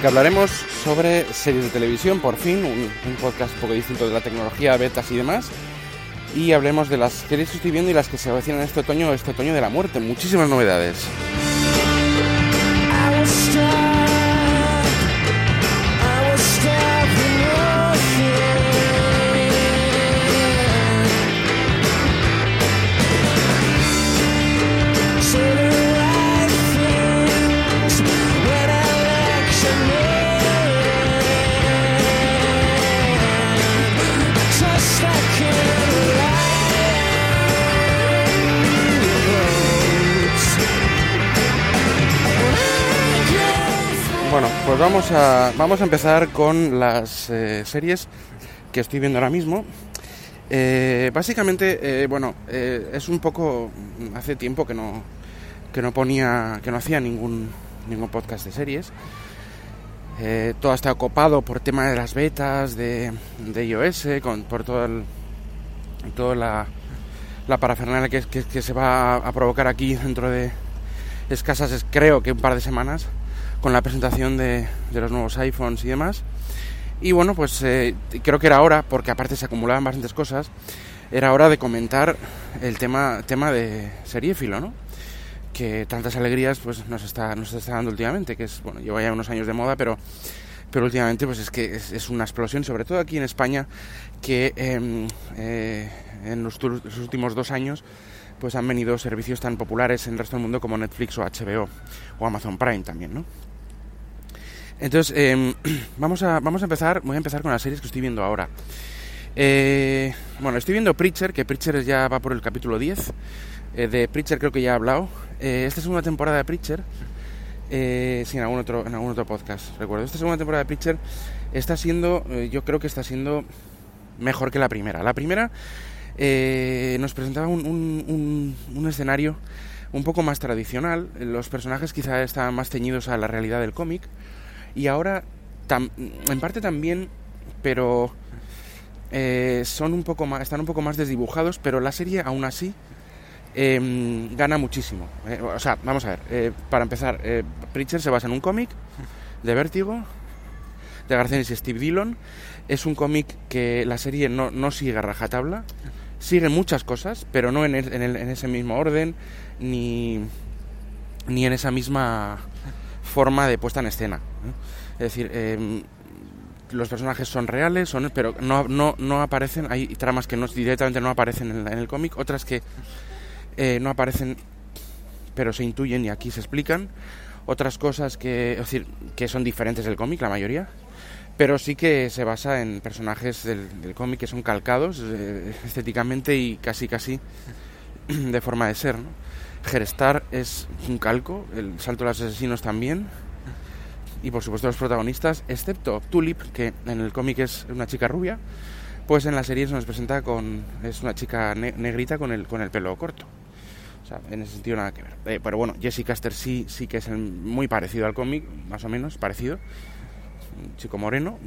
Que hablaremos sobre series de televisión, por fin, un, un, podcast un poco distinto de la tecnología, betas y demás. Y hablemos de las series que estoy viendo y las que se avecinan este otoño, este otoño de la muerte. Muchísimas novedades. Pues vamos a, vamos a empezar con las eh, series que estoy viendo ahora mismo. Eh, básicamente, eh, bueno, es un poco. Hace tiempo que no, que no ponía. que no hacía ningún, ningún podcast de series. Todo está ocupado por tema de las betas de, de iOS, con, por todo el, toda la, la parafernalia que, que, que se va a provocar aquí dentro de escasas, creo que un par de semanas con la presentación de, de, los nuevos iPhones y demás. Y bueno, pues eh, creo que era hora, porque aparte se acumulaban bastantes cosas, era hora de comentar el tema, tema de seriéfilo, ¿no? Que tantas alegrías pues nos está, nos está dando últimamente, que es, bueno, lleva ya unos años de moda, pero, pero últimamente pues es que es, una explosión, sobre todo aquí en España, que eh, eh, en los, los últimos dos años pues han venido servicios tan populares en el resto del mundo como Netflix o HBO o Amazon Prime también, ¿no? Entonces, eh, vamos, a, vamos a empezar, voy a empezar con las series que estoy viendo ahora. Eh, bueno, estoy viendo Preacher, que Preacher ya va por el capítulo 10. Eh, de Preacher creo que ya he hablado. Eh, esta segunda temporada de Preacher, eh, sí, en algún, otro, en algún otro podcast, recuerdo. Esta segunda temporada de Preacher está siendo, yo creo que está siendo mejor que la primera. La primera eh, nos presentaba un, un, un, escenario un poco más tradicional. Los personajes quizá estaban más ceñidos a la realidad del cómic. Y ahora, en parte también, pero eh, son un poco más, están un poco más desdibujados, pero la serie aún así eh, gana muchísimo. Eh, o sea, vamos a ver, eh, para empezar, Preacher se basa en un cómic de Vértigo, de Garcenis y Steve Dillon. Es un cómic que la serie no, no sigue a rajatabla, sigue muchas cosas, pero no en, el, en, el, en ese mismo orden, ni, ni en esa misma forma de puesta en escena. Es decir, eh, los personajes son reales, son, pero no, no, no aparecen, hay tramas que no, directamente no aparecen en, en el cómic, otras que eh, no aparecen pero se intuyen y aquí se explican, otras cosas que, es decir, que son diferentes del cómic, la mayoría, pero sí que se basa en personajes del, cómic que son calcados eh, estéticamente y casi casi de forma de ser, ¿no? Gerstar es un calco, el salto de los asesinos también, y por supuesto los protagonistas, excepto Tulip, que en el cómic es una chica rubia, pues en la serie se nos presenta con. es una chica ne negrita con el, con el pelo corto. O sea, en ese sentido nada que ver. Eh, pero bueno, Jesse Caster sí, sí que es muy parecido al cómic, más o menos parecido. Chico moreno,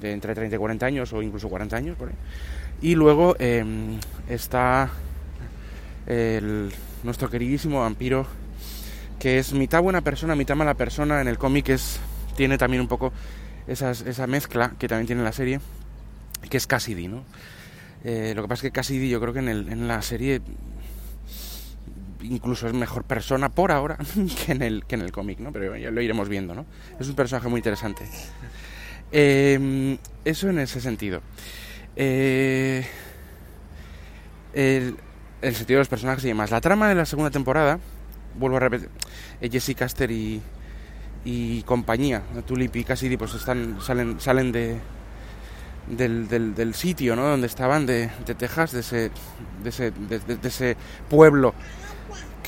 de entre 30 y 40 años o incluso 40 años. Por ahí. Y luego em, está nuestro queridísimo vampiro, que es mitad buena persona, mitad mala persona. En el cómic es, tiene también un poco esa mezcla que también tiene la serie, que es Cassidy, ¿no? Eh, lo que pasa es que Cassidy yo creo que en, el, en la serie incluso es mejor persona por ahora que en el, que en el cómic, ¿no? Pero ya lo iremos viendo, ¿no? Es un personaje muy interesante. Em, eso en ese sentido. Eh, el, sentido de los personajes y demás. La trama de la segunda temporada, vuelvo a repetir, eh, Jesse Caster y, y compañía, Tulip y Cassidy, pues están, salen, salen de, del, del, sitio ¿no? donde estaban, de, de Texas, de ese, de ese, de, ese pueblo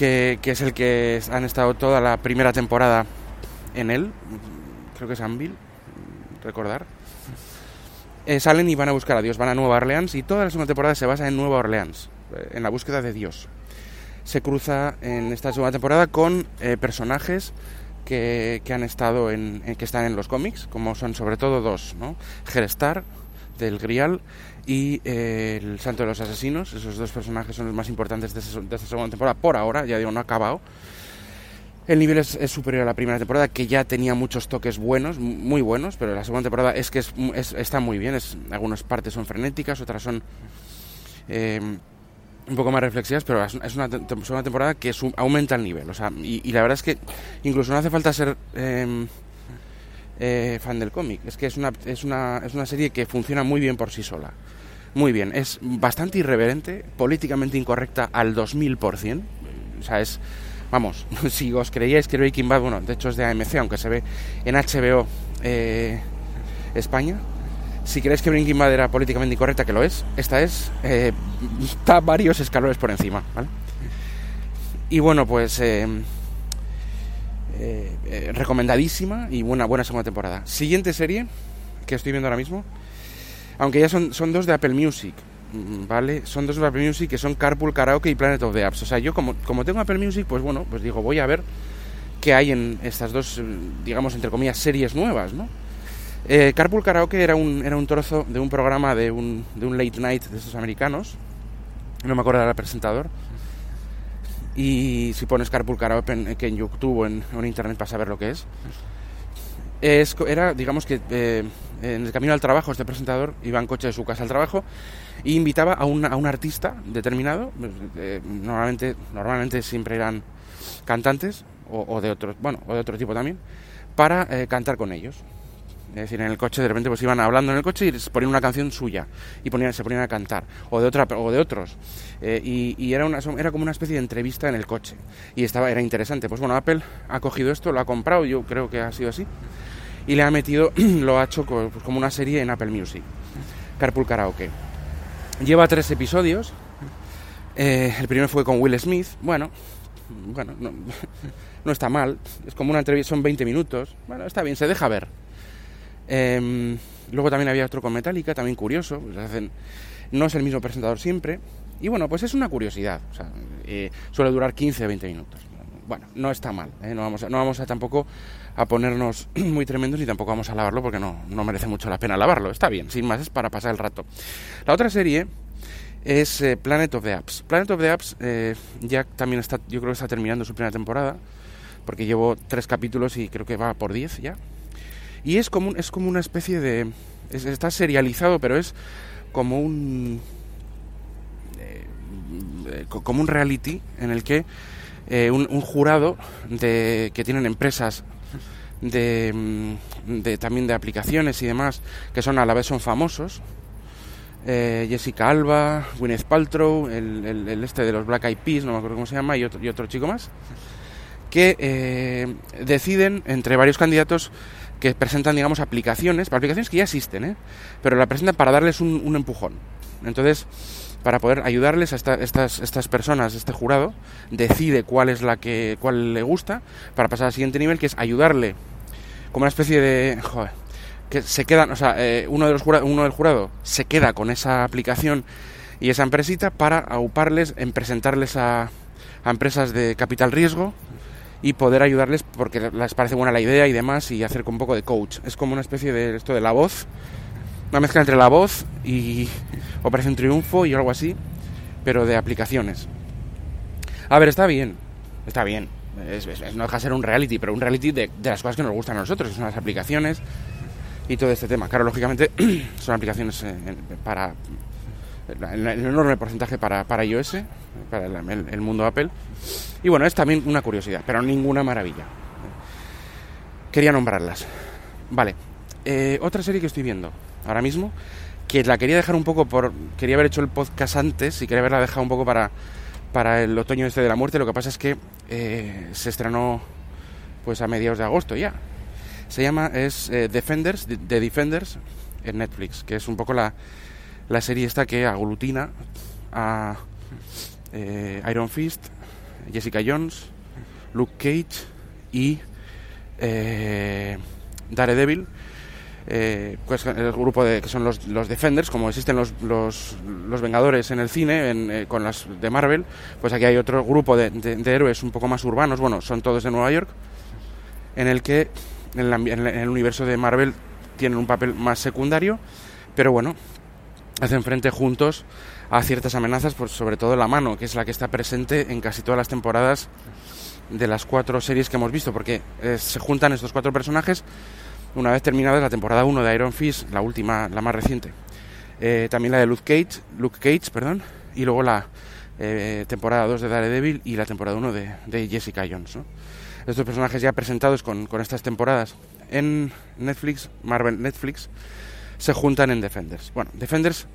que, es el que han estado toda la primera temporada en él, creo que es Anvil, recordar. Eh, salen y van a buscar a Dios, van a Nueva Orleans y toda la segunda temporada se basa en Nueva Orleans, eh, en la búsqueda de Dios. Se cruza en esta segunda temporada con eh, personajes que, que, han estado en, que están en los cómics, como son sobre todo dos, ¿no? Gerestar, del Grial y el Santo de los Asesinos. Esos dos personajes son los más importantes de, esta segunda temporada por ahora, ya digo, no ha acabado. El nivel es, superior a la primera temporada, que ya tenía muchos toques buenos, muy buenos, pero la segunda temporada es que está muy bien. Es, algunas partes son frenéticas, otras son eh, un poco más reflexivas, pero es una segunda temporada que aumenta el nivel. Y, la verdad es que incluso no hace falta ser em, eh, fan del cómic. Es que es una, es, una, es una serie que funciona muy bien por sí sola. Muy bien. Es bastante irreverente, políticamente incorrecta al 2000%. O sea, es Vamos, si os creíais que Breaking Bad, bueno, de hecho es de AMC, aunque se ve en HBO eh, España. Si creéis que Breaking Bad era políticamente incorrecta, que lo es, esta es, eh, está varios escalones por encima, ¿vale? Y bueno, pues eh, recomendadísima y buena, buena segunda temporada. Siguiente serie que estoy viendo ahora mismo, aunque ya son, son dos de Apple Music, Mm, ¿vale? Son dos Apple Music que son Carpool Karaoke y Planet of the Apps. O sea, yo como, como tengo Apple Music, pues bueno, pues digo, voy a ver qué hay en estas dos, digamos, entre comillas, series nuevas, ¿no? Eh, Carpool Karaoke era un, era un trozo de un programa de un, de un late night de esos americanos. No me acuerdo del presentador. Y si pones Carpool Karaoke en, en YouTube o en, en Internet para saber lo que es. era, digamos que eh, en el camino al trabajo este presentador iba en coche de su casa al trabajo y invitaba a un, a un artista determinado, eh, normalmente, normalmente siempre eran cantantes o, de otros, bueno, o de otro tipo también, para eh, cantar con ellos. Es decir, en el coche de repente pues iban hablando en el coche y ponían una canción suya y ponían, se ponían a cantar, o de otra o de otros. Eh, y, era, una, era como una especie de entrevista en el coche. Y estaba, era interesante. Pues bueno, Apple ha cogido esto, lo ha comprado, yo creo que ha sido así, y le ha metido, lo ha hecho pues, como una serie en Apple Music. Carpool Karaoke. Lleva tres episodios. Eh, el primero fue con Will Smith. Bueno, bueno, no, está mal. Es como una entrevista, son 20 minutos. Bueno, está bien, se deja ver. Em, luego también había otro con Metallica, también curioso. Pues hacen, no es el mismo presentador siempre. Y bueno, pues es una curiosidad. Eh, suele durar 15 o 20 minutos. Bueno, no está mal. ¿eh? No, vamos a, no vamos a tampoco a ponernos muy tremendos ni tampoco vamos a lavarlo porque no, no merece mucho la pena lavarlo. Está bien, sin más, es para pasar el rato. La otra serie es eh, Planet of the Apps. Planet of the Apps eh, ya también está, yo creo que está terminando su primera temporada, porque llevo tres capítulos y creo que va por diez ya. Y es como, es como una especie de... está serializado, pero es como un... Eh, como un reality en el que un, un, jurado de, que tienen empresas Mm, de, también de aplicaciones y demás que son a la vez son famosos. Eh, Jessica Alba, Gwyneth Paltrow, el, este de los Black Eyed Peas, no me acuerdo cómo se llama, y otro, y otro chico más, que eh, deciden entre varios candidatos que presentan, digamos, aplicaciones, aplicaciones que ya existen, ¿eh? pero la presentan para darles un, empujón. Entonces, para poder ayudarles a estas, estas personas, este jurado, decide cuál es la que cuál le gusta para pasar al siguiente nivel, que es ayudarle como una especie de... Joder, que se quedan, o sea, eh, uno, de los uno del jurado se queda con esa aplicación y esa empresita para auparles en presentarles a, a empresas de capital riesgo y poder ayudarles porque les parece buena la idea y demás y hacer con un poco de coach. Es como una especie de esto de la voz, una mezcla entre la voz y Operación Triunfo y algo así, pero de aplicaciones. A ver, está bien, está bien. no deja de ser un reality, pero un reality de, las cosas que nos gustan a nosotros, que son las aplicaciones y todo este tema. Claro, lógicamente son aplicaciones eh, para el, enorme porcentaje para, para iOS, para el, mundo Apple. Y bueno, es también una curiosidad, pero ninguna maravilla. Quería nombrarlas. Vale, eh, otra serie que estoy viendo ahora mismo, que la quería dejar un poco por... Quería haber hecho el podcast antes y quería haberla dejado un poco para, para el otoño este de la muerte. Lo que pasa es que eh, se estrenó pues a mediados de agosto ya. Se llama, es eh, Defenders, The Defenders, en Netflix, que es un poco la, la serie esta que aglutina a eh, Iron Fist, Jessica Jones, Luke Cage y eh, Daredevil. Eh, pues el grupo de que son los, los Defenders, como existen los, los, los Vengadores en el cine, en, con las de Marvel, pues aquí hay otro grupo de, de, héroes un poco más urbanos, bueno, son todos de Nueva York, en el que en el universo de Marvel tienen un papel más secundario, pero bueno, hacen frente juntos a ciertas amenazas, pues sobre todo la mano, que es la que está presente en casi todas las temporadas de las cuatro series que hemos visto, porque eh, se juntan estos cuatro personajes una vez terminada la temporada 1 de Iron Fist, la última, la más reciente. Eh, también la de Luke Cage, Luke Cage, perdón, y luego la eh, temporada 2 de Daredevil y la temporada 1 de, Jessica Jones. Estos personajes ya presentados con, con estas temporadas en Netflix, Marvel Netflix, se juntan en Defenders. Bueno, Defenders,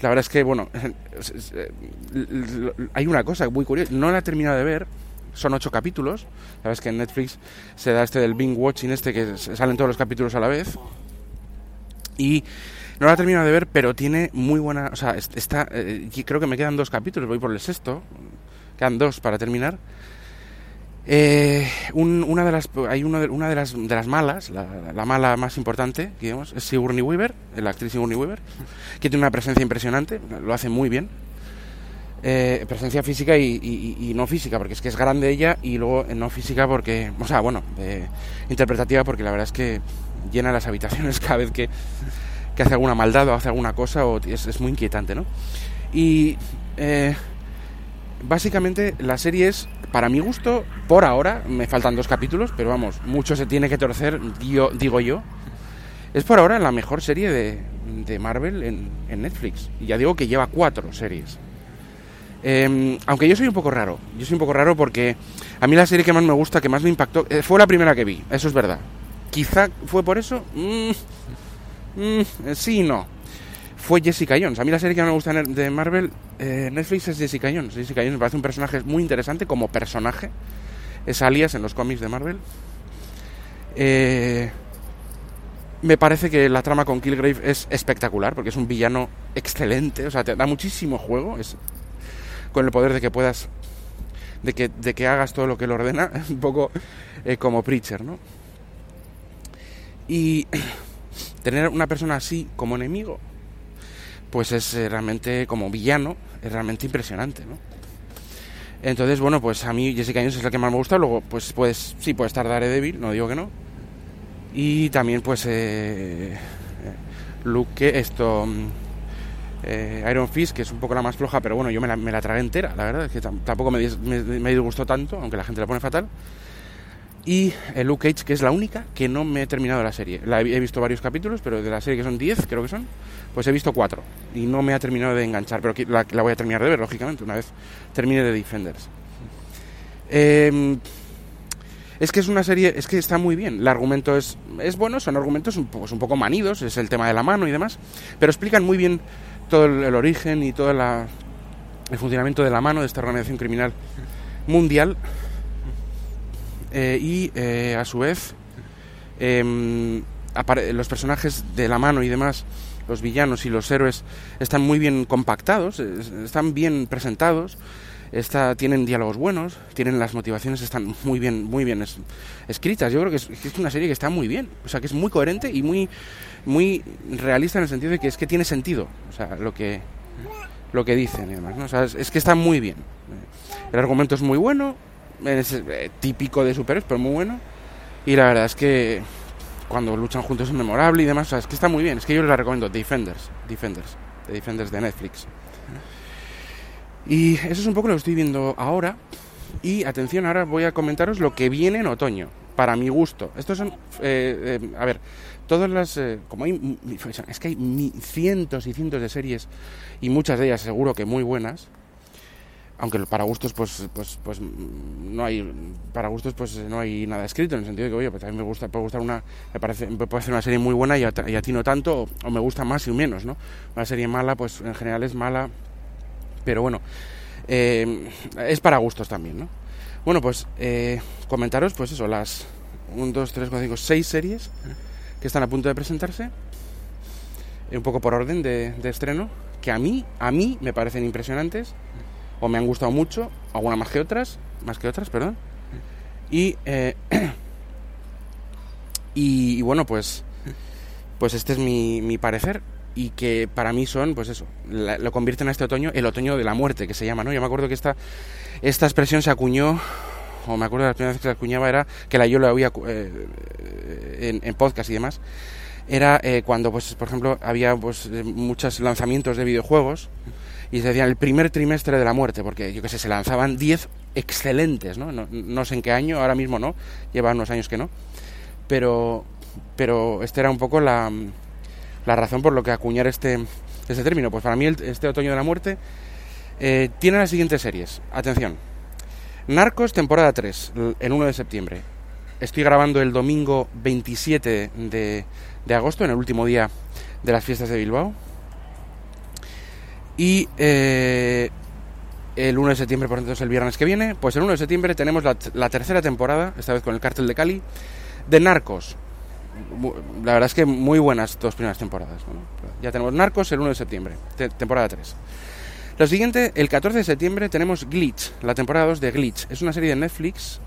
la verdad es que, bueno, hay una cosa muy curiosa, no la he terminado de ver, son ocho capítulos, la verdad es que en Netflix se da este del Bing Watching, este que salen todos los capítulos a la vez, y no la he terminado de ver, pero tiene muy buena, o sea, está, eh, creo que me quedan dos capítulos, voy por el sexto, quedan dos para terminar, eh, una de las, hay una de, una de, las, de las malas, la, mala más importante, digamos, es Sigourney Weaver, la actriz Sigourney Weaver, que tiene una presencia impresionante, lo hace muy bien. Eh, presencia física y, no física, porque es que es grande ella, y luego no física porque, o sea, bueno, interpretativa porque la verdad es que llena las habitaciones cada vez que, que hace alguna maldad o hace alguna cosa, o es, es muy inquietante, ¿no? Y eh, básicamente la serie es, para mi gusto, por ahora, me faltan dos capítulos, pero vamos, mucho se tiene que torcer, digo, yo. Es por ahora la mejor serie de, de Marvel en, Netflix. Y ya digo que lleva cuatro series. Em, aunque yo soy un poco raro. Yo soy un poco raro porque a mí la serie que más me gusta, que más me impactó, eh, fue la primera que vi. Eso es verdad. Quizá fue por eso. Mm, mm, sí y no fue Jessica Jones. A mí la serie que me gusta de Marvel, eh, Netflix es Jessica Jones. Jessica Jones me parece un personaje muy interesante como personaje. Es alias en los cómics de Marvel. Eh, me parece que la trama con Killgrave es espectacular porque es un villano excelente. O sea, te da muchísimo juego. Es con el poder de que puedas. De que, de que hagas todo lo que él ordena. Un poco eh, como Preacher, ¿no? Y tener una persona así como enemigo pues es eh, realmente como villano, es realmente impresionante, ¿no? Entonces, bueno, pues a mí Jessica Jones es la que más me gusta, luego pues, pues sí puede estar Daredevil, no digo que no. Y también pues eh, Luke, esto, eh, Iron Fist, que es un poco la más floja, pero bueno, yo me la, me la tragué entera, la verdad, es que tampoco me, me, me disgustó tanto, aunque la gente la pone fatal. Y el Luke Cage, que es la única que no me he terminado la serie. La he, visto varios capítulos, pero de la serie que son 10, creo que son, pues he visto 4. Y no me ha terminado de enganchar, pero la, la voy a terminar de ver, lógicamente, una vez termine de Defenders. Em, es que es una serie, es que está muy bien. El argumento es, es bueno, son argumentos un poco, un poco manidos, es el tema de la mano y demás, pero explican muy bien todo el, origen y todo el funcionamiento de la mano de esta organización criminal mundial eh, y eh, a su vez em, los personajes de la mano y demás, los villanos y los héroes están muy bien compactados, están bien presentados, está, tienen diálogos buenos, tienen las motivaciones están muy bien, muy bien escritas. Yo creo que es, es, una serie que está muy bien, o sea que es muy coherente y muy, muy realista en el sentido de que es que tiene sentido, o sea lo que lo que dicen y demás, ¿no? O sea, es, es que está muy bien. El argumento es muy bueno, es eh, típico de superhéroes, pero muy bueno. Y la verdad es que cuando luchan juntos es memorable y demás. Es que está muy bien. Es que yo les recomiendo. Defenders. Defenders. Defenders de Netflix. Y eso es un poco lo que estoy viendo ahora. Y atención, ahora voy a comentaros lo que viene en otoño. Para mi gusto. Estos son. eh, eh, a ver, todas las. eh, como hay. Es que hay cientos y cientos de series. Y muchas de ellas seguro que muy buenas aunque para gustos pues pues pues no hay para gustos pues no hay nada escrito en el sentido de que oye pues a mí me gusta puede gustar una me parece me puede ser una serie muy buena y a, y a ti no tanto o, o me gusta más y menos no una serie mala pues en general es mala pero bueno eh, es para gustos también no bueno pues eh, comentaros pues eso las 1, 2, 3, 4, 5, 6 series que están a punto de presentarse eh, un poco por orden de, de estreno que a mí a mí me parecen impresionantes o me han gustado mucho, algunas más que otras, más que otras, perdón. Y, eh, y, y bueno, pues, pues este es mi, mi parecer y que para mí son, pues eso, la- lo convierten a este otoño el otoño de la muerte, que se llama, ¿no? Yo me acuerdo que esta, esta expresión se acuñó, o me acuerdo de la primera vez que se acuñaba era, que la yo lo había eh, en podcast y demás, era eh, cuando, pues, por ejemplo, había pues eh, muchos lanzamientos de videojuegos y se decían el primer trimestre de la muerte, porque yo que sé, se lanzaban 10 excelentes, ¿no? ¿no? no sé en qué año, ahora mismo no, lleva unos años que no, pero, pero este era un poco la, la razón por lo que acuñar este, este término. Pues para mí el- este otoño de la muerte eh, tiene las siguientes series. Atención. Narcos, temporada 3, l- el 1 de septiembre. Estoy grabando el domingo 27 de, de agosto, en el último día de las fiestas de Bilbao. Y eh, el 1 de septiembre, por entonces el viernes que viene, pues el 1 de septiembre tenemos la, la tercera temporada, esta vez con el cártel de Cali, de Narcos. La verdad es que muy buenas dos primeras temporadas. Ya tenemos Narcos el 1 de septiembre, te- temporada 3. Lo siguiente, el 14 de septiembre tenemos Glitch, la temporada 2 de Glitch. Es una serie de Netflix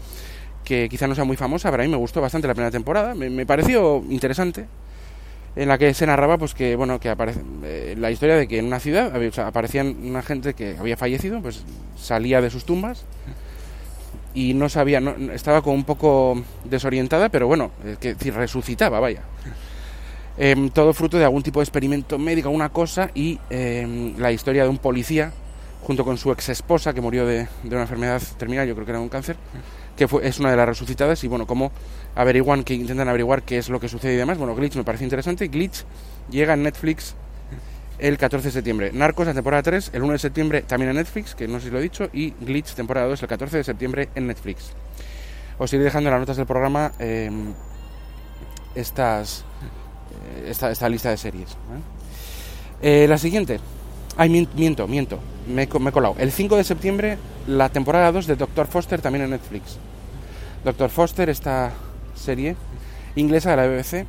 que quizá no sea muy famosa, pero a mí me gustó bastante la primera temporada. Me pareció interesante. En la que se narraba, pues que, bueno, que aparece eh, la historia de que en una ciudad había- o sea, aparecían una gente que había fallecido, pues salía de sus tumbas y no sabía, no, estaba como un poco desorientada, pero bueno, eh, que resucitaba, vaya. Em, todo fruto de algún tipo de experimento médico, una cosa, y em, la historia de un policía junto con su ex esposa que murió de, de una enfermedad terminal, yo creo que era un cáncer, que fue, es una de las resucitadas, y bueno, cómo averiguan, que intentan averiguar qué es lo que sucede y demás. Bueno, Glitch me parece interesante. Glitch llega en Netflix el 14 de septiembre. Narcos, la temporada 3, el 1 de septiembre también en Netflix, que no sé si lo he dicho, y Glitch, temporada 2, el 14 de septiembre en Netflix. Os iré dejando en las notas del programa eh, estas, eh, esta, lista de series. Eh, la siguiente. Ay, mien- miento, miento. Me, me he colado. El 5 de septiembre, la temporada 2 de Doctor Foster también en Netflix. Doctor Foster, esta serie inglesa de la BBC,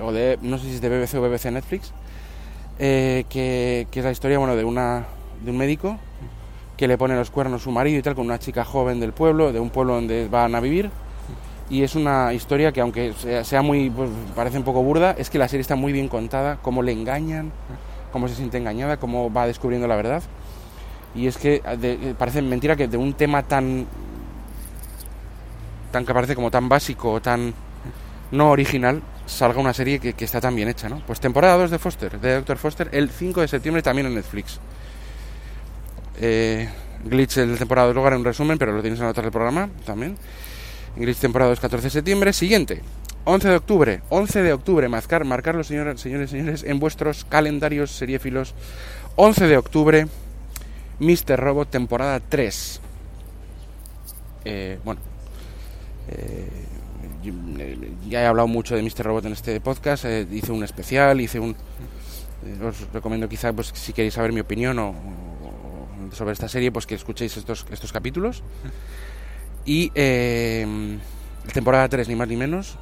o de, no sé si es de BBC o BBC Netflix, eh, que, que es la historia bueno, de, una, de un médico que le pone los cuernos a su marido y tal con una chica joven del pueblo, de un pueblo donde van a vivir. Y es una historia que aunque sea, sea muy, pues, parece un poco burda, es que la serie está muy bien contada, cómo le engañan, cómo se siente engañada, cómo va descubriendo la verdad. Y es que de- parece mentira que de un tema tan tan que parece como tan básico tan no original salga una serie que, está tan bien hecha, ¿no? Pues temporada 2 de Foster, de Dr. Foster, el 5 de septiembre también en Netflix. Eh, Glitch el temporada 2 luego haré un resumen, pero lo tienes en la nota del programa también. Glitch temporada 2 14 de septiembre. Siguiente, 11 de octubre. 11 de octubre, marcar, marcarlo señores, señores, señores, en vuestros calendarios seriéfilos. 11 de octubre, Mr. Robot temporada 3. Eh, bueno, eh, eh, ya he hablado mucho de Mr. Robot en este podcast, eh, hice un especial, hice un... os recomiendo quizá, pues si queréis saber mi opinión o, o sobre esta serie, pues que escuchéis estos, estos capítulos. Y temporada 3, ni más ni menos.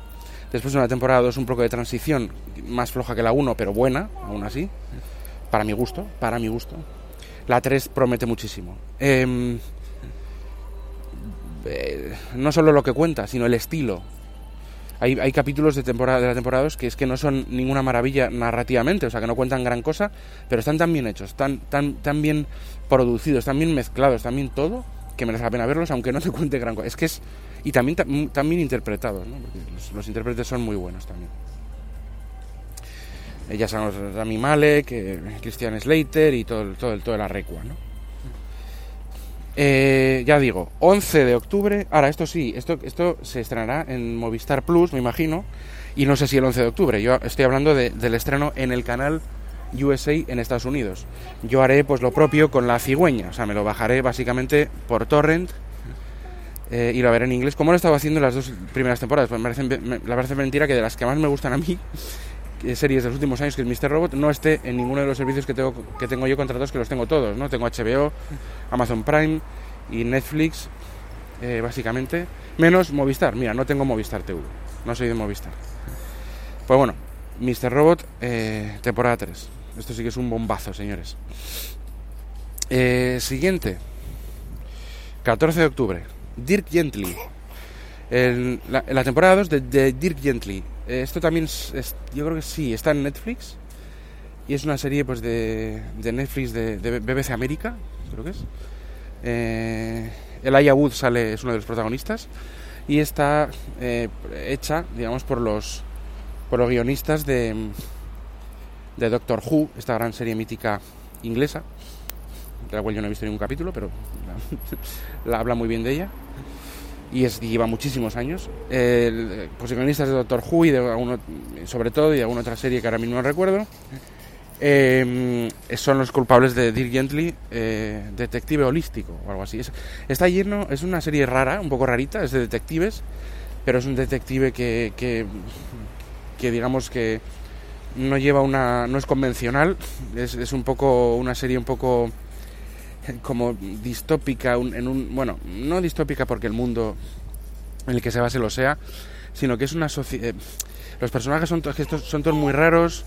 Después de una temporada 2, un poco de transición, más floja que la 1, pero buena, aún así. Para mi gusto, para mi gusto. La 3 promete muchísimo. Em, eh, no solo lo que cuenta, sino el estilo. hay, hay capítulos de, temporada, de la temporada 2 que es que no son ninguna maravilla narrativamente, o sea, que no cuentan gran cosa, pero están tan bien hechos, tan, tan, tan bien producidos, tan bien mezclados, también todo, que merece la pena verlos, aunque no te cuente gran cosa. Es que es. Y también, también interpretados, ¿no? Porque los, intérpretes son muy buenos también. Ya sabemos Rami Malek, eh, Christian Slater y todo, todo, todo la recua, ¿no? Eh, ya digo, 11 de octubre. Ahora, esto sí, esto, esto se estrenará en Movistar Plus, me imagino. Y no sé si el 11 de octubre. Yo estoy hablando del estreno en el canal USA en Estados Unidos. Yo haré pues lo propio con la cigüeña. O sea, me lo bajaré básicamente por torrent eh, y lo veré en inglés. Como lo he estado haciendo las dos primeras temporadas. Pues me parece, me, parece mentira que de las que más me gustan a mí series de los últimos años que es Mr. Robot no esté en ninguno de los servicios que tengo, que tengo yo contratados, que los tengo todos, ¿no? Tengo HBO, Amazon Prime y Netflix, eh, básicamente, menos Movistar. Mira, no tengo Movistar TV, no soy de Movistar. Pues bueno, Mr. Robot, eh, temporada 3. Esto sí que es un bombazo, señores. Eh, siguiente, 14 de octubre, Dirk Gently. la, temporada 2 de Dirk Gently. Eh, esto también yo creo que sí, está en Netflix. Y es una serie pues de, de Netflix de, BBC América, creo que es. Eh, el Aya Wood sale, es uno de los protagonistas. Y está eh, hecha, digamos, por los, por los guionistas de, de Doctor Who, esta gran serie mítica inglesa, de la cual yo no he visto ningún capítulo, pero la habla muy bien de ella y, es, lleva muchísimos años. Eh, pues guionistas de Doctor Who y de sobre todo y de alguna otra serie que ahora mismo no recuerdo. Eh, son los culpables de Dear Gently, eh, detective holístico o algo así. Es, está lleno, es una serie rara, un poco rarita, es de detectives, pero es un detective que, que, que digamos que no lleva una, no es convencional, es, es un poco una serie un poco como distópica, en un, bueno, no distópica porque el mundo en el que se base lo sea, sino que es una sociedad... Eh, los personajes son, son todos muy raros.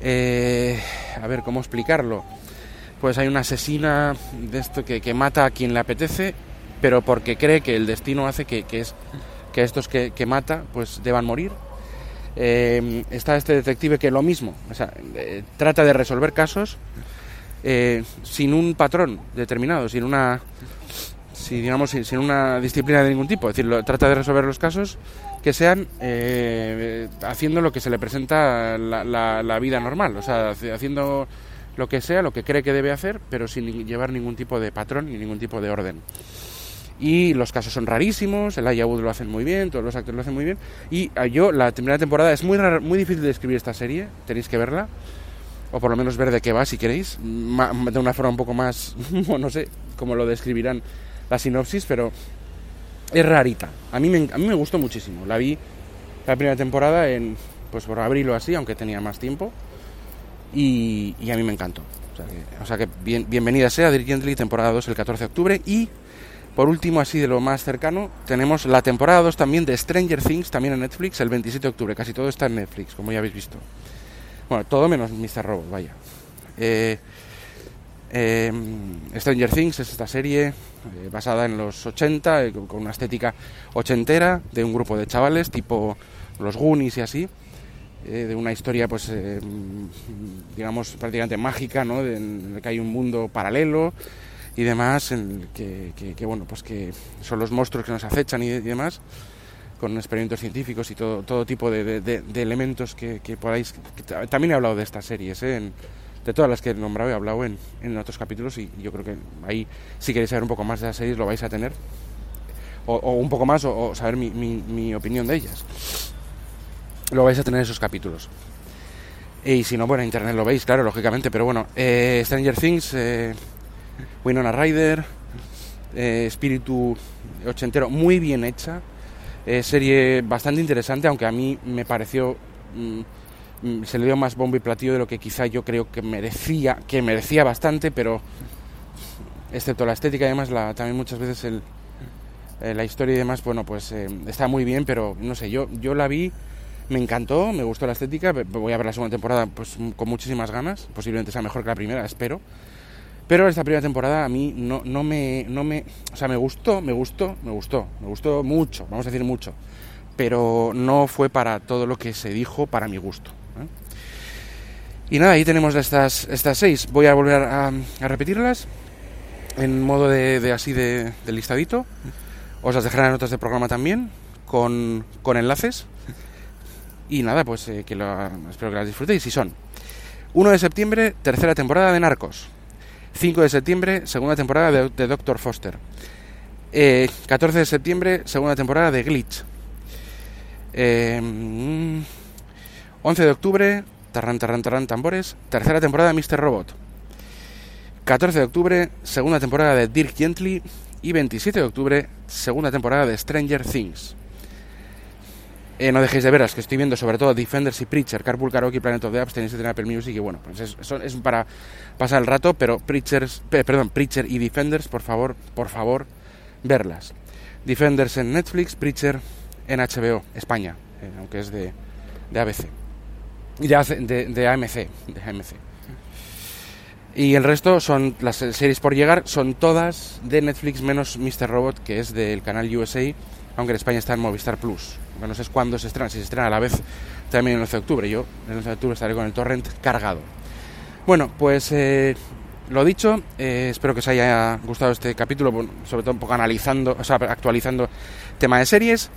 Eh, a ver, ¿cómo explicarlo? Pues hay una asesina de esto que, que, mata a quien le apetece, pero porque cree que el destino hace que, que es, que estos que, que, mata pues deban morir. Eh, está este detective que lo mismo, o sea, trata de resolver casos eh, sin un patrón determinado, sin una, si, digamos, sin, una disciplina de ningún tipo. Es decir, trata de resolver los casos que sean eh, haciendo lo que se le presenta la, vida normal, o sea, haciendo lo que sea, lo que cree que debe hacer, pero sin llevar ningún tipo de patrón ni ningún tipo de orden. Y los casos son rarísimos, el Wood lo hacen muy bien, todos los actores lo hacen muy bien. Y ah, yo, la primera temporada, es muy, muy difícil de escribir esta serie, tenéis que verla o por lo menos ver de qué va si queréis, de una forma un poco más, no sé cómo lo describirán la sinopsis, pero es rarita. A mí me, a mí me gustó muchísimo. La vi la primera temporada en, pues por abril o así, aunque tenía más tiempo, y, a mí me encantó. O sea que, bienvenida sea Dirk Gently, temporada 2 el 14 de octubre, y por último, así de lo más cercano, tenemos la temporada 2 también de Stranger Things, también en Netflix, el 27 de octubre. Casi todo está en Netflix, como ya habéis visto. Bueno, todo menos Mr. Robot, vaya. Eh, eh, Stranger Things es esta serie eh, basada en los 80, con una estética ochentera, de un grupo de chavales tipo los Goonies y así, de una historia, pues, digamos, prácticamente mágica, ¿no? en el que hay un mundo paralelo y demás, en el que, bueno, pues que son los monstruos que nos acechan y demás con experimentos científicos y todo, todo tipo de, elementos que, que podáis... también he hablado de estas series, ¿eh? de todas las que he nombrado he hablado en, en, otros capítulos y yo creo que ahí si queréis saber un poco más de las series lo vais a tener. O, un poco más o, saber mi, mi, opinión de ellas. Lo vais a tener en esos capítulos. Y si no, bueno, en internet lo veis, claro, lógicamente. Pero bueno, eh, Stranger Things, eh, Winona Ryder, eh, espíritu ochentero, muy bien hecha serie bastante interesante, aunque a mí me pareció... Mm, mm, se le dio más bombo y platillo de lo que quizá yo creo que merecía, que merecía bastante, pero excepto la estética y además la, también muchas veces el, eh, la historia y demás, bueno, pues eh, está muy bien, pero no sé, yo, yo la vi, me encantó, me gustó la estética, voy a ver la segunda temporada pues con muchísimas ganas, posiblemente sea mejor que la primera, espero. Pero esta primera temporada a mí no, no, me, no me... O sea, me gustó, me gustó, me gustó, me gustó mucho, vamos a decir mucho. pero no fue para todo lo que se dijo para mi gusto. ¿eh? Y nada, ahí tenemos estas, estas seis. Voy a volver a, repetirlas en modo de, así de, listadito. Os las dejaré en notas de programa también, con, enlaces. Y nada, pues eh, que lo, espero que las disfrutéis. Y son 1 de septiembre, tercera temporada de Narcos. 5 de septiembre, segunda temporada de, de Doctor Foster. 14 eh, de septiembre, segunda temporada de Glitch. 11 eh, de octubre, Tarran, tarran, tarran, tambores, tercera temporada de Mr. Robot. 14 de octubre, segunda temporada de Dirk Gently. Y 27 de octubre, segunda temporada de Stranger Things. Eh, no dejéis de veras, que estoy viendo sobre todo Defenders y Preacher, Carpool Karaoke, Planet of the Apps, tenéis en Apple Music y bueno, pues es, es, para pasar el rato, pero Preachers, perdón, Preacher y Defenders, por favor, por favor, verlas. Defenders en Netflix, Preacher en HBO, España, eh, aunque es de, de ABC. De, de, AMC, de AMC. Y el resto son las series por llegar, son todas de Netflix menos Mr. Robot, que es del canal USA, aunque en España está en Movistar Plus. No sé cuándo se estrena, si se estrena a la vez también el 11 de octubre. Yo el 11 de octubre estaré con el torrent cargado. Bueno, pues eh, lo dicho, eh, espero que os haya gustado este capítulo, sobre todo un poco analizando, o sea, actualizando tema de series.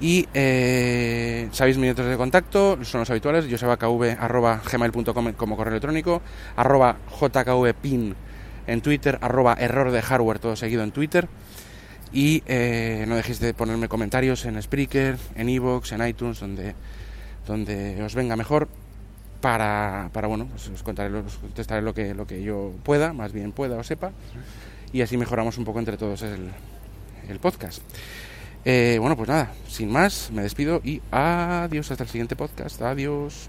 Y eh, sabéis mis métodos de contacto, son los habituales, josebakv.gmail.com como correo electrónico, arroba jkvpin en Twitter, arroba error de hardware, todo seguido en Twitter. Y eh, no dejéis de ponerme comentarios en Spreaker, en Evox, en iTunes, donde, donde os venga mejor para, para bueno, pues os, contaré, os contestaré lo que, lo que yo pueda, más bien pueda o sepa, y así mejoramos un poco entre todos el, el podcast. Eh, bueno, pues nada, sin más, me despido y adiós hasta el siguiente podcast. Adiós.